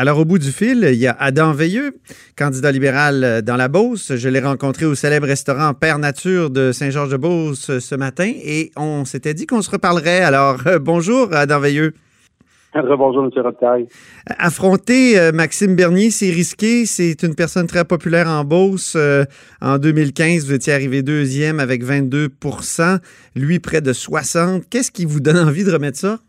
Alors, au bout du fil, il y a Adam Veilleux, candidat libéral dans la Beauce. Je l'ai rencontré au célèbre restaurant Père Nature de Saint-Georges-de-Beauce ce matin et on s'était dit qu'on se reparlerait. Alors, bonjour, Adam Veilleux. Bonjour, M. Robitaille. Affronter euh, Maxime Bernier, c'est risqué. C'est une personne très populaire en Beauce. Euh, en 2015, vous étiez arrivé deuxième avec 22% lui près de 60 Qu'est-ce qui vous donne envie de remettre ça?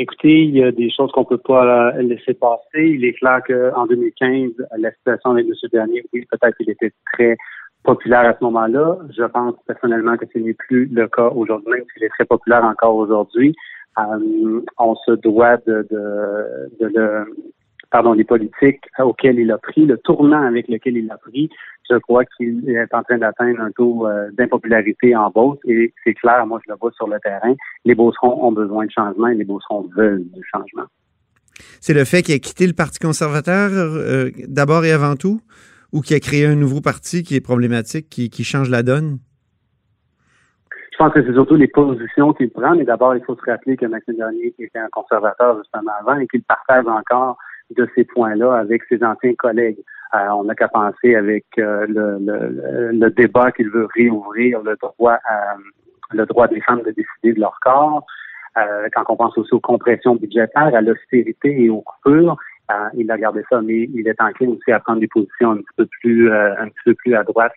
Écoutez, il y a des choses qu'on peut pas laisser passer. Il est clair qu'en 2015, la situation avec M. Bernier, oui, peut-être qu'il était très populaire à ce moment-là. Je pense personnellement que ce n'est plus le cas aujourd'hui, même s'il est très populaire encore aujourd'hui. Euh, on se doit de, de, de le, pardon, les politiques auxquelles il a pris, le tournant avec lequel il a pris, je crois qu'il est en train d'atteindre un taux euh, d'impopularité en Beauce et c'est clair, moi je le vois sur le terrain, les Beaucerons ont besoin de changement et les Beaucerons veulent du changement. C'est le fait qu'il a quitté le Parti conservateur euh, d'abord et avant tout ou qu'il a créé un nouveau parti qui est problématique, qui, qui change la donne? Je pense que c'est surtout les positions qu'il prend, mais d'abord, il faut se rappeler que Maxime Bernier était un conservateur justement avant et qu'il partage encore de ces points-là avec ses anciens collègues. Euh, on n'a qu'à penser avec euh, le, le, le, débat qu'il veut réouvrir, le droit à, le droit des femmes de décider de leur corps. Euh, quand on pense aussi aux compressions budgétaires, à l'austérité et aux coupures, il a gardé ça, mais il est enclin aussi à prendre des positions un petit peu plus un petit peu plus à droite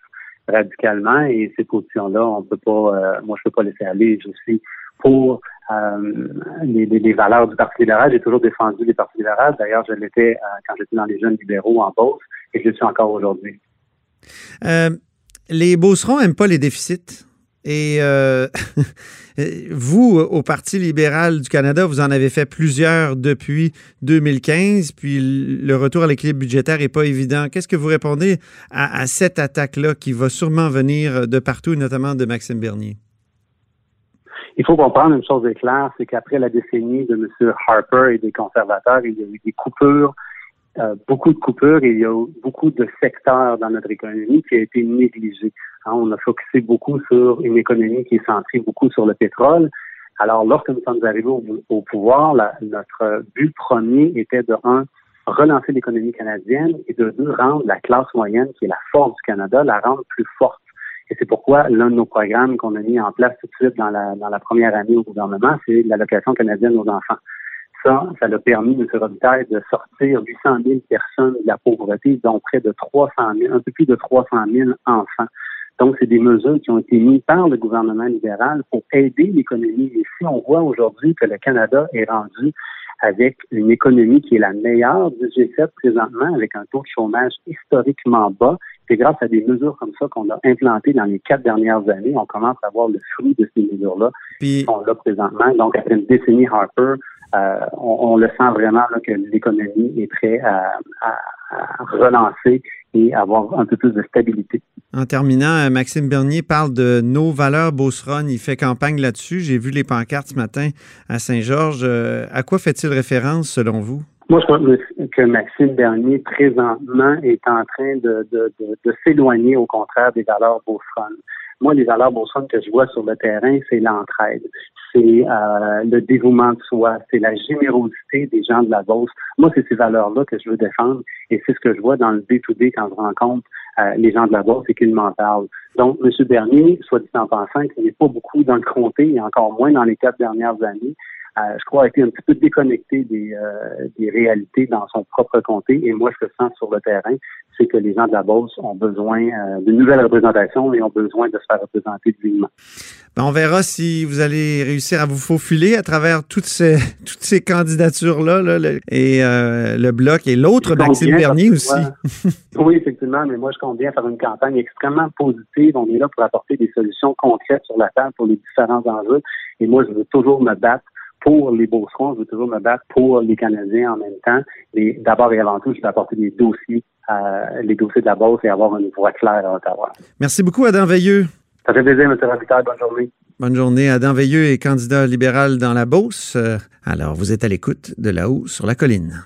radicalement et ces positions-là, on peut pas, euh, moi je peux pas laisser aller. Je suis pour euh, les, valeurs du Parti libéral. J'ai toujours défendu les partis libéraux. D'ailleurs, je l'étais euh, quand j'étais dans les jeunes libéraux en Beauce et je le suis encore aujourd'hui. les Beaucerons n'aiment pas les déficits. Et euh, vous, au Parti libéral du Canada, vous en avez fait plusieurs depuis 2015, puis le retour à l'équilibre budgétaire n'est pas évident. Qu'est-ce que vous répondez à, cette attaque-là qui va sûrement venir de partout, notamment de Maxime Bernier? Il faut comprendre une chose est claire, c'est qu'après la décennie de M. Harper et des conservateurs, il y a eu des coupures euh, beaucoup de coupures et il y a beaucoup de secteurs dans notre économie qui a été négligé. Hein, on a focusé beaucoup sur une économie qui est centrée beaucoup sur le pétrole. Alors, lorsque nous sommes arrivés au, pouvoir, notre but premier était de, un, relancer l'économie canadienne et de deux, rendre la classe moyenne, qui est la force du Canada, la rendre plus forte. Et c'est pourquoi l'un de nos programmes qu'on a mis en place tout de suite dans la, dans la première année au gouvernement, c'est l'allocation canadienne aux enfants ça, ça a permis, M. Robitaille, de sortir 800 000 personnes de la pauvreté, dont près de 300 000, un peu plus de 300 000 enfants. Donc, c'est des mesures qui ont été mises par le gouvernement libéral pour aider l'économie. Et si on voit aujourd'hui que le Canada est rendu avec une économie qui est la meilleure du G7 présentement, avec un taux de chômage historiquement bas, c'est grâce à des mesures comme ça qu'on a implantées dans les quatre dernières années. On commence à voir le fruit de ces mesures-là. Puis, on l'a présentement. Donc, après une décennie Harper, euh, on, le sent vraiment que l'économie est prête à, relancer et avoir un peu plus de stabilité. En terminant, euh, Maxime Bernier parle de nos valeurs Beauceron. Il fait campagne là-dessus. J'ai vu les pancartes ce matin à Saint-Georges. Euh, à quoi fait-il référence selon vous? Moi, je crois que Maxime Bernier, présentement, est en train de, s'éloigner, au contraire, des valeurs Beauceron. Moi, les valeurs Beauceron que je vois sur le terrain, c'est l'entraide c'est euh, le dévouement de soi, c'est la générosité des gens de la Beauce. Moi, c'est ces valeurs-là que je veux défendre et c'est ce que je vois dans le D2D quand je rencontre euh, les gens de la Beauce et qu'ils m'en parlent. Donc, M. Bernier, soit dit en pensant qu'il n'est pas beaucoup dans le comté et encore moins dans les quatre dernières années, euh, je crois, a été un petit peu déconnecté des, euh, des réalités dans son propre comté. Et moi, je le sens sur le terrain, c'est que les gens de la Beauce ont besoin euh, d'une nouvelle représentation et ont besoin de se faire représenter dignement. Ben, on verra si vous allez réussir à vous faufiler à travers toutes ces, toutes ces candidatures-là, là, et le Bloc et l'autre, Maxime Bernier aussi. oui, effectivement, mais moi, je compte bien faire une campagne extrêmement positive. On est là pour apporter des solutions concrètes sur la table pour les différents enjeux. Et moi, je veux toujours me battre pour les Beaucerons, je veux toujours me battre pour les Canadiens en même temps. D'abord et avant tout, je vais apporter des dossiers, euh, les dossiers de la Beauce et avoir une voix claire à Ottawa. Merci beaucoup, Adam Veilleux. Ça fait plaisir, M. Rapitaille. Bonne journée. Bonne journée. Adam Veilleux est candidat libéral dans la Beauce. Euh, alors, vous êtes à l'écoute de là-haut sur la colline.